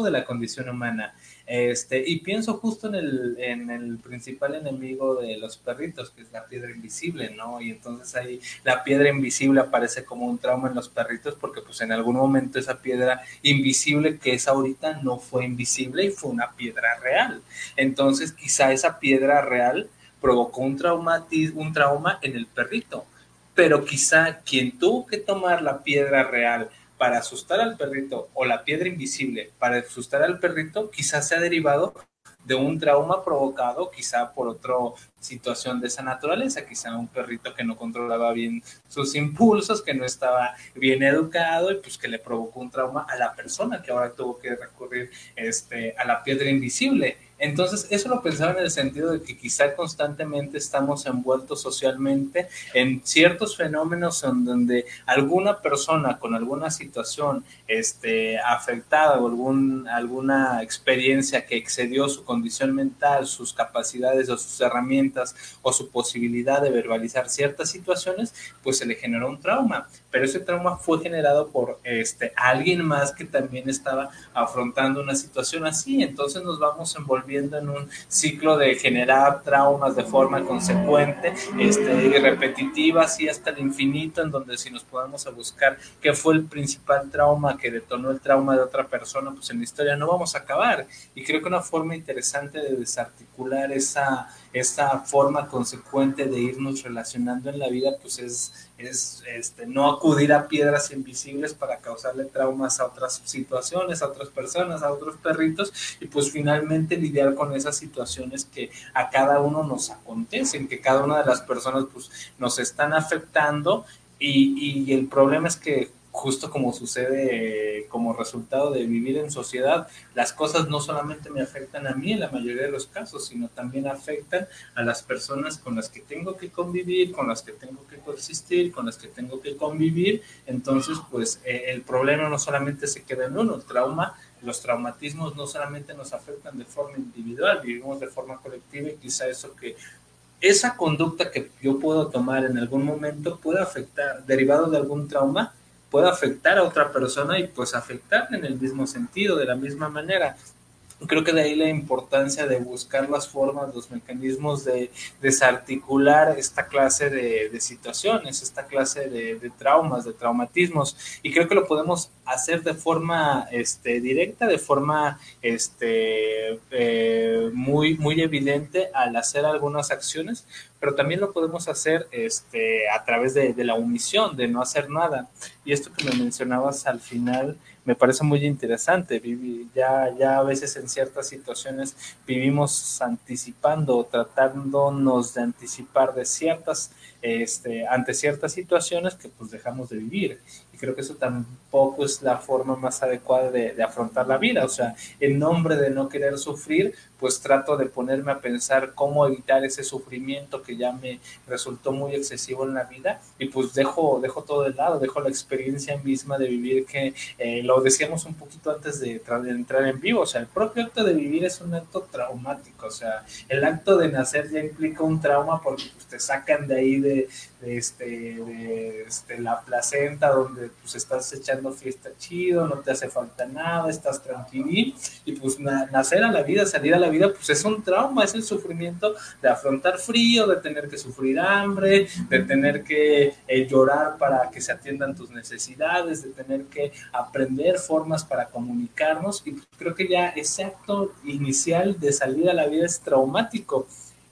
de la condición humana. Este, y pienso justo en el, en el principal enemigo de los perritos, que es la piedra invisible, ¿no? Y entonces ahí la piedra invisible aparece como un trauma en los perritos porque pues en algún momento esa piedra invisible que es ahorita no fue invisible y fue una piedra real. Entonces quizá esa piedra real provocó un, un trauma en el perrito, pero quizá quien tuvo que tomar la piedra real para asustar al perrito o la piedra invisible para asustar al perrito quizás sea derivado de un trauma provocado quizá por otra situación de esa naturaleza, quizá un perrito que no controlaba bien sus impulsos, que no estaba bien educado y pues que le provocó un trauma a la persona que ahora tuvo que recurrir este, a la piedra invisible. Entonces, eso lo pensaba en el sentido de que quizá constantemente estamos envueltos socialmente en ciertos fenómenos en donde alguna persona con alguna situación este, afectada o algún, alguna experiencia que excedió su condición mental, sus capacidades o sus herramientas o su posibilidad de verbalizar ciertas situaciones, pues se le generó un trauma. Pero ese trauma fue generado por este, alguien más que también estaba afrontando una situación así. Entonces nos vamos envolviendo viendo en un ciclo de generar traumas de forma consecuente este, y repetitiva, así hasta el infinito, en donde si nos podemos a buscar qué fue el principal trauma que detonó el trauma de otra persona, pues en la historia no vamos a acabar. Y creo que una forma interesante de desarticular esa, esa forma consecuente de irnos relacionando en la vida, pues es, es este, no acudir a piedras invisibles para causarle traumas a otras situaciones, a otras personas, a otros perritos, y pues finalmente lidiar con esas situaciones que a cada uno nos acontecen, que cada una de las personas pues nos están afectando y, y el problema es que justo como sucede como resultado de vivir en sociedad, las cosas no solamente me afectan a mí en la mayoría de los casos, sino también afectan a las personas con las que tengo que convivir, con las que tengo que coexistir, con las que tengo que convivir. Entonces, pues eh, el problema no solamente se queda en uno, el trauma los traumatismos no solamente nos afectan de forma individual, vivimos de forma colectiva y quizá eso que esa conducta que yo puedo tomar en algún momento puede afectar, derivado de algún trauma, puede afectar a otra persona y pues afectarle en el mismo sentido, de la misma manera creo que de ahí la importancia de buscar las formas, los mecanismos de desarticular esta clase de, situaciones, esta clase de, traumas, de traumatismos. Y creo que lo podemos hacer de forma este, directa, de forma este, eh, muy, muy evidente al hacer algunas acciones, pero también lo podemos hacer este, a través de, de la omisión, de no hacer nada. Y esto que me mencionabas al final, me parece muy interesante. Ya, ya a veces en ciertas situaciones vivimos anticipando, tratándonos de anticipar de ciertas, este, ante ciertas situaciones que pues dejamos de vivir creo que eso tampoco es la forma más adecuada de, afrontar la vida. O sea, en nombre de no querer sufrir, pues trato de ponerme a pensar cómo evitar ese sufrimiento que ya me resultó muy excesivo en la vida. Y pues dejo, dejo todo de lado, dejo la experiencia misma de vivir que eh, lo decíamos un poquito antes de, entrar en vivo, o sea, el propio acto de vivir es un acto traumático, o sea, el acto de nacer ya implica un trauma porque pues, te sacan de ahí de, este, de este, la placenta donde pues estás echando fiesta chido, no te hace falta nada, estás tranquilo y pues nacer a la vida, salir a la vida, pues es un trauma, es el sufrimiento de afrontar frío, de tener que sufrir hambre, de tener que eh, llorar para que se atiendan tus necesidades, de tener que aprender formas para comunicarnos y pues, creo que ya ese acto inicial de salir a la vida es traumático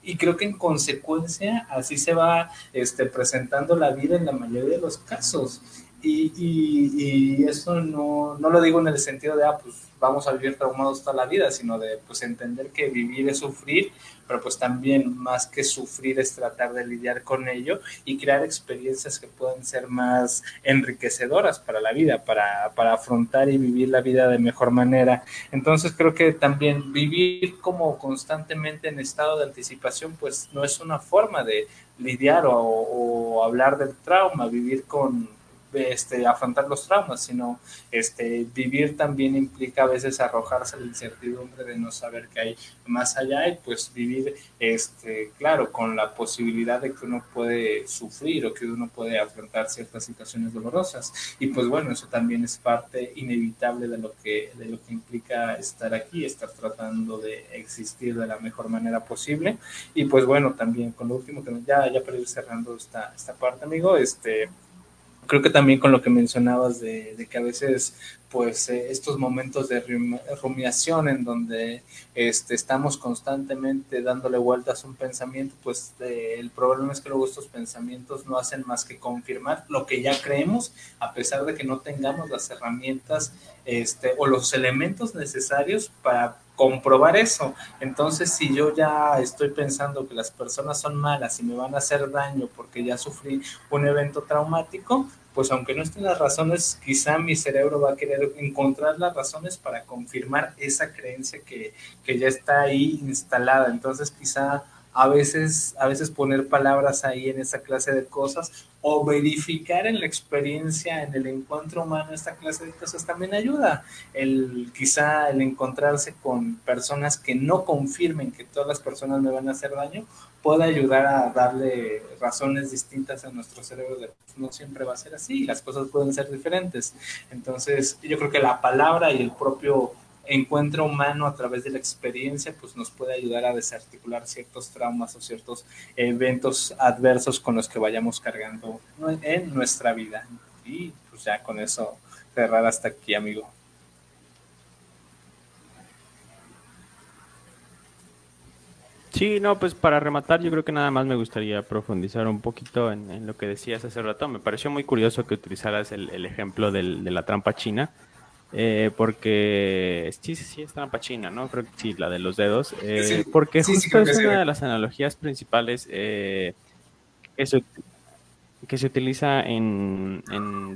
y creo que en consecuencia así se va este, presentando la vida en la mayoría de los casos. Y, y, eso no, no, lo digo en el sentido de, ah, pues vamos a vivir traumados toda la vida, sino de, pues entender que vivir es sufrir, pero pues también más que sufrir es tratar de lidiar con ello y crear experiencias que puedan ser más enriquecedoras para la vida, para, para afrontar y vivir la vida de mejor manera. Entonces creo que también vivir como constantemente en estado de anticipación, pues no es una forma de lidiar o, o hablar del trauma, vivir con este, afrontar los traumas, sino este, vivir también implica a veces arrojarse la incertidumbre de no saber qué hay más allá y pues vivir, este, claro, con la posibilidad de que uno puede sufrir o que uno puede afrontar ciertas situaciones dolorosas. Y pues bueno, eso también es parte inevitable de lo que, de lo que implica estar aquí, estar tratando de existir de la mejor manera posible. Y pues bueno, también con lo último, ya, ya para ir cerrando esta, esta parte, amigo, este, creo que también con lo que mencionabas de, que a veces pues eh, estos momentos de rumiación en donde este, estamos constantemente dándole vueltas a un pensamiento, pues eh, el problema es que luego estos pensamientos no hacen más que confirmar lo que ya creemos, a pesar de que no tengamos las herramientas este, o los elementos necesarios para comprobar eso. Entonces, si yo ya estoy pensando que las personas son malas y me van a hacer daño porque ya sufrí un evento traumático, pues aunque no estén las razones, quizá mi cerebro va a querer encontrar las razones para confirmar esa creencia que, que ya está ahí instalada. Entonces, quizá a veces, a veces poner palabras ahí en esa clase de cosas o verificar en la experiencia, en el encuentro humano, esta clase de cosas también ayuda. El, quizá el encontrarse con personas que no confirmen que todas las personas me van a hacer daño, puede ayudar a darle razones distintas a nuestro cerebro de no siempre va a ser así, las cosas pueden ser diferentes. Entonces, yo creo que la palabra y el propio encuentro humano a través de la experiencia, pues nos puede ayudar a desarticular ciertos traumas o ciertos eventos adversos con los que vayamos cargando en nuestra vida. Y pues ya con eso cerrar hasta aquí, amigo. Sí, no, pues para rematar, yo creo que nada más me gustaría profundizar un poquito en, lo que decías hace rato. Me pareció muy curioso que utilizaras el, ejemplo de la trampa china eh, porque sí, sí, sí, es trampa china, ¿no? Creo que sí, la de los dedos. Eh, porque justo es una de las analogías principales eh, que, se, que, se, utiliza en,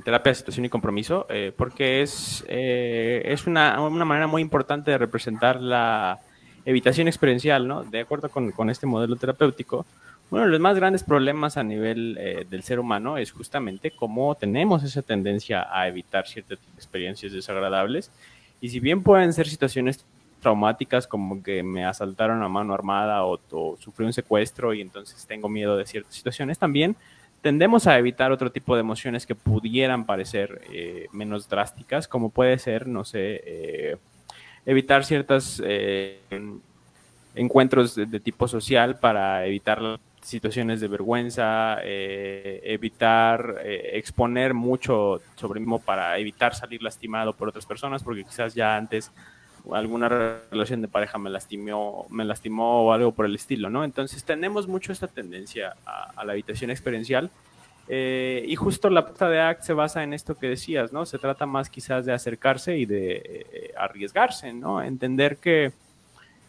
terapia de situación y compromiso, porque es, es una, una, manera muy importante de representar la evitación experiencial, ¿no? De acuerdo con, con este modelo terapéutico, bueno, los más grandes problemas a nivel eh, del ser humano es justamente cómo tenemos esa tendencia a evitar ciertas experiencias desagradables. Y si bien pueden ser situaciones traumáticas como que me asaltaron a mano armada o, sufrí un secuestro y entonces tengo miedo de ciertas situaciones, también tendemos a evitar otro tipo de emociones que pudieran parecer eh, menos drásticas, como puede ser, no sé, eh, evitar ciertos encuentros de, de, tipo social para evitar situaciones de vergüenza, eh, evitar eh, exponer mucho sobre mismo para evitar salir lastimado por otras personas, porque quizás ya antes alguna relación de pareja me lastimó, me lastimó o algo por el estilo, ¿no? Entonces tenemos mucho esta tendencia a, la habitación experiencial eh, y justo la puta de ACT se basa en esto que decías, ¿no? Se trata más quizás de acercarse y de arriesgarse, ¿no? Entender que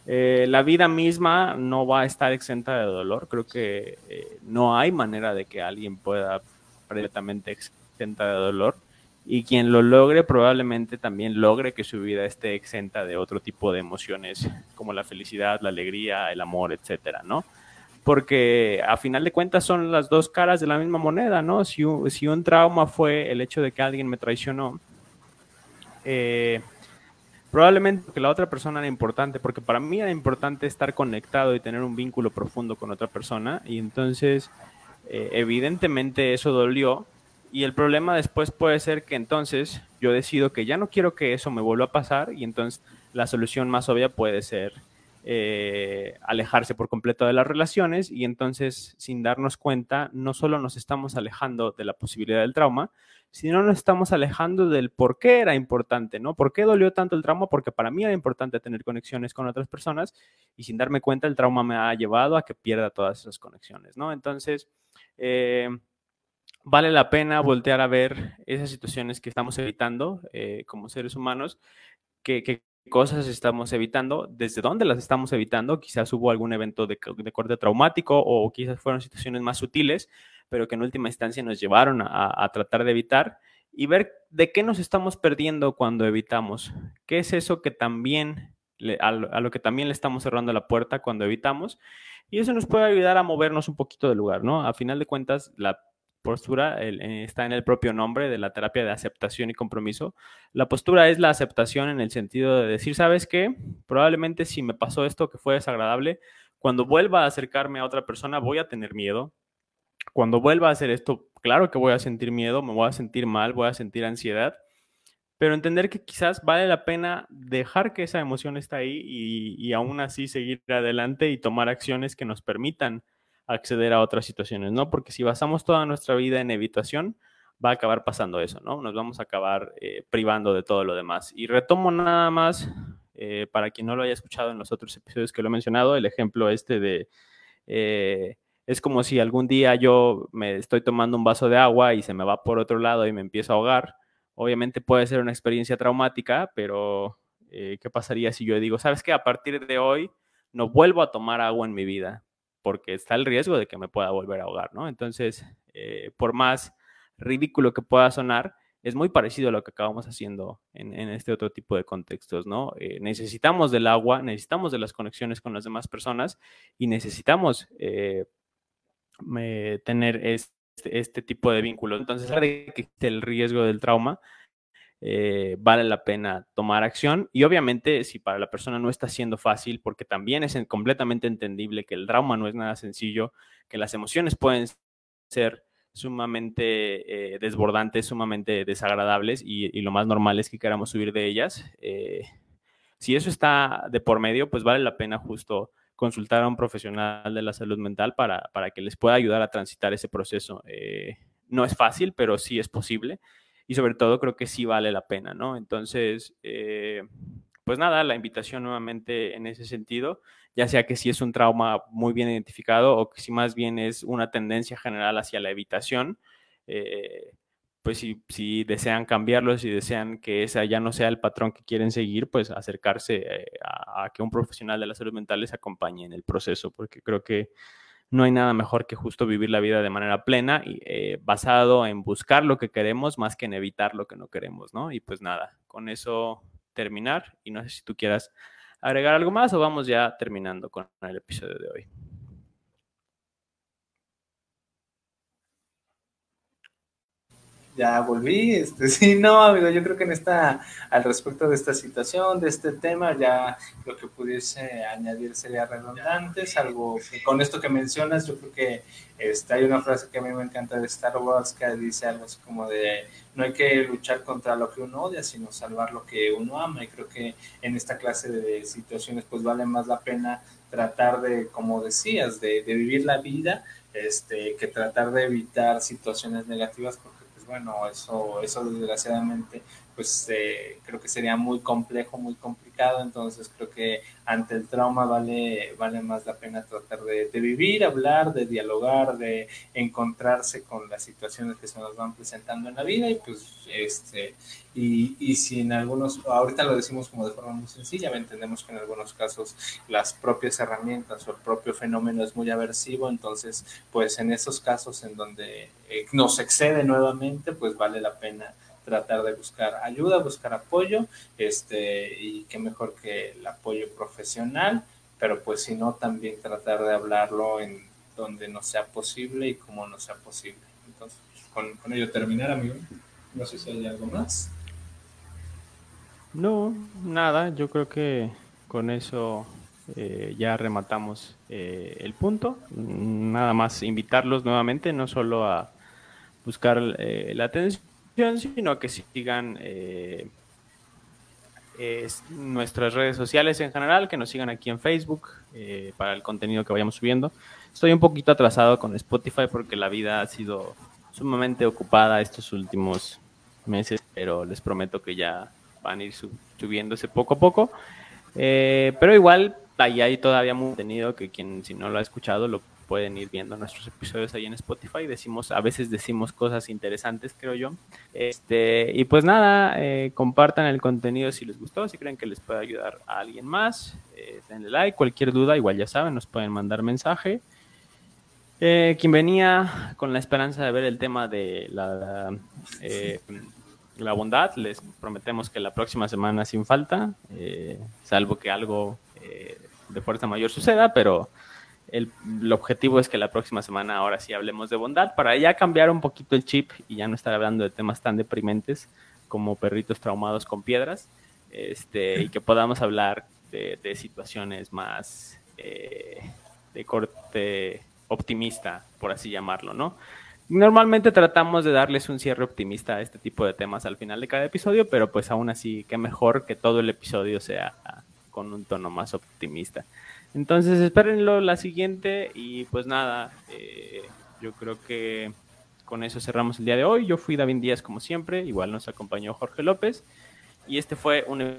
eh, la vida misma no va a estar exenta de dolor. Creo que eh, no hay manera de que alguien pueda completamente exenta de dolor. Y quien lo logre probablemente también logre que su vida esté exenta de otro tipo de emociones como la felicidad, la alegría, el amor, etcétera, ¿no? Porque a final de cuentas son las dos caras de la misma moneda, ¿no? Si un, si un trauma fue el hecho de que alguien me traicionó, eh, Probablemente porque la otra persona era importante, porque para mí era importante estar conectado y tener un vínculo profundo con otra persona. Y entonces, eh, evidentemente eso dolió. Y el problema después puede ser que entonces yo decido que ya no quiero que eso me vuelva a pasar. Y entonces la solución más obvia puede ser eh, alejarse por completo de las relaciones. Y entonces, sin darnos cuenta, no solo nos estamos alejando de la posibilidad del trauma, si no nos estamos alejando del por qué era importante, ¿no? ¿Por qué dolió tanto el trauma? Porque para mí era importante tener conexiones con otras personas y sin darme cuenta el trauma me ha llevado a que pierda todas esas conexiones, ¿no? Entonces, eh, vale la pena voltear a ver esas situaciones que estamos evitando eh, como seres humanos, que, cosas estamos evitando, desde dónde las estamos evitando, quizás hubo algún evento de, de corte traumático o quizás fueron situaciones más sutiles, pero que en última instancia nos llevaron a, tratar de evitar y ver de qué nos estamos perdiendo cuando evitamos. ¿Qué es eso que también, a, lo, que también le estamos cerrando la puerta cuando evitamos? Y eso nos puede ayudar a movernos un poquito del lugar, ¿no? A final de cuentas, la postura eh, está en el propio nombre de la terapia de aceptación y compromiso. La postura es la aceptación en el sentido de decir, ¿sabes qué? Probablemente si me pasó esto que fue desagradable, cuando vuelva a acercarme a otra persona voy a tener miedo, cuando vuelva a hacer esto, claro que voy a sentir miedo, me voy a sentir mal, voy a sentir ansiedad, pero entender que quizás vale la pena dejar que esa emoción esté ahí y, aún así seguir adelante y tomar acciones que nos permitan acceder a otras situaciones, ¿no? Porque si basamos toda nuestra vida en evitación, va a acabar pasando eso, ¿no? Nos vamos a acabar eh, privando de todo lo demás. Y retomo nada más, eh, para quien no lo haya escuchado en los otros episodios que lo he mencionado, el ejemplo este de... Eh, es como si algún día yo me estoy tomando un vaso de agua y se me va por otro lado y me empiezo a ahogar. Obviamente puede ser una experiencia traumática, pero Eh, ¿Qué pasaría si yo digo, sabes que a partir de hoy no vuelvo a tomar agua en mi vida? Porque está el riesgo de que me pueda volver a ahogar, ¿no? Entonces, eh, por más ridículo que pueda sonar, es muy parecido a lo que acabamos haciendo en, este otro tipo de contextos, ¿no? Eh, necesitamos del agua, necesitamos de las conexiones con las demás personas y necesitamos eh, tener este, este, tipo de vínculos. Entonces, de que existe el riesgo del trauma, eh, vale la pena tomar acción y obviamente si para la persona no está siendo fácil, porque también es completamente entendible que el trauma no es nada sencillo, que las emociones pueden ser sumamente eh, desbordantes, sumamente desagradables y, lo más normal es que queramos subir de ellas. Eh, si eso está de por medio, pues vale la pena justo consultar a un profesional de la salud mental para, para que les pueda ayudar a transitar ese proceso. Eh, no es fácil, pero sí es posible y sobre todo creo que sí vale la pena, ¿no? Entonces, pues nada, la invitación nuevamente en ese sentido ya sea que si es un trauma muy bien identificado o que si más bien es una tendencia general hacia la evitación, eh, pues si, si, desean cambiarlo, si desean que ese ya no sea el patrón que quieren seguir, pues acercarse eh, a, que un profesional de la salud mental les acompañe en el proceso, porque creo que no hay nada mejor que justo vivir la vida de manera plena y eh, basado en buscar lo que queremos más que en evitar lo que no queremos, ¿no? Y pues nada, con eso terminar y no sé si tú quieras agregar algo más o vamos ya terminando con el episodio de hoy? Ya volví. Este, [LAUGHS] sí, no, amigo, yo creo que en esta, al respecto de esta situación, de este tema, ya lo que pudiese añadir sería redundante, salvo que con esto que mencionas, yo creo que este, hay una frase que a mí me encanta de Star Wars que dice algo así como de no hay que luchar contra lo que uno odia, sino salvar lo que uno ama. Y creo que en esta clase de situaciones, pues vale más la pena tratar de, como decías, de, de vivir la vida, este, que tratar de evitar situaciones negativas, bueno, eso, eso desgraciadamente, pues eh, creo que sería muy complejo, muy complicado, entonces creo que ante el trauma vale, vale más la pena tratar de, vivir, hablar, de dialogar, de encontrarse con las situaciones que se nos van presentando en la vida y pues este, y, y si en algunos, ahorita lo decimos como de forma muy sencilla, entendemos que en algunos casos las propias herramientas o el propio fenómeno es muy aversivo, entonces pues en esos casos en donde eh, nos excede nuevamente, pues vale la pena tratar de buscar ayuda, buscar apoyo, este, y qué mejor que el apoyo profesional, pero pues si no, también tratar de hablarlo en donde no sea posible y como no sea posible. Entonces, con, ello terminar, amigo. No sé si hay algo más. No, nada, yo creo que con eso eh, ya rematamos eh, el punto. Nada más invitarlos nuevamente, no solo a buscar eh, la atención, sino que sigan nuestras redes sociales en general, que nos sigan aquí en Facebook para el contenido que vayamos subiendo. Estoy un poquito atrasado con Spotify porque la vida ha sido sumamente ocupada estos últimos meses, pero les prometo que ya van a ir subiéndose poco a poco. Eh, pero igual ahí hay todavía muy contenido que quien si no lo ha escuchado lo pueden ir viendo nuestros episodios ahí en Spotify. Decimos, a veces decimos cosas interesantes, creo yo. Este, y pues nada, eh, compartan el contenido si les gustó, si creen que les puede ayudar a alguien más. Eh, denle like, cualquier duda, igual ya saben, nos pueden mandar mensaje. quien venía con la esperanza de ver el tema de la la bondad. Les prometemos que la próxima semana sin falta, eh, salvo que algo eh, de fuerza mayor suceda, pero el, objetivo es que la próxima semana ahora sí hablemos de bondad para ya cambiar un poquito el chip y ya no estar hablando de temas tan deprimentes como perritos traumados con piedras este, y que podamos hablar de, situaciones más eh, de corte optimista, por así llamarlo, ¿no? Normalmente tratamos de darles un cierre optimista a este tipo de temas al final de cada episodio, pero pues aún así, qué mejor que todo el episodio sea con un tono más optimista. Entonces, espérenlo la siguiente y pues nada, eh, yo creo que con eso cerramos el día de hoy. Yo fui David Díaz como siempre, igual nos acompañó Jorge López y este fue un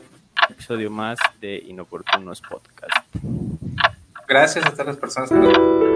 episodio más de Inoportunos Podcast. Gracias a todas las personas que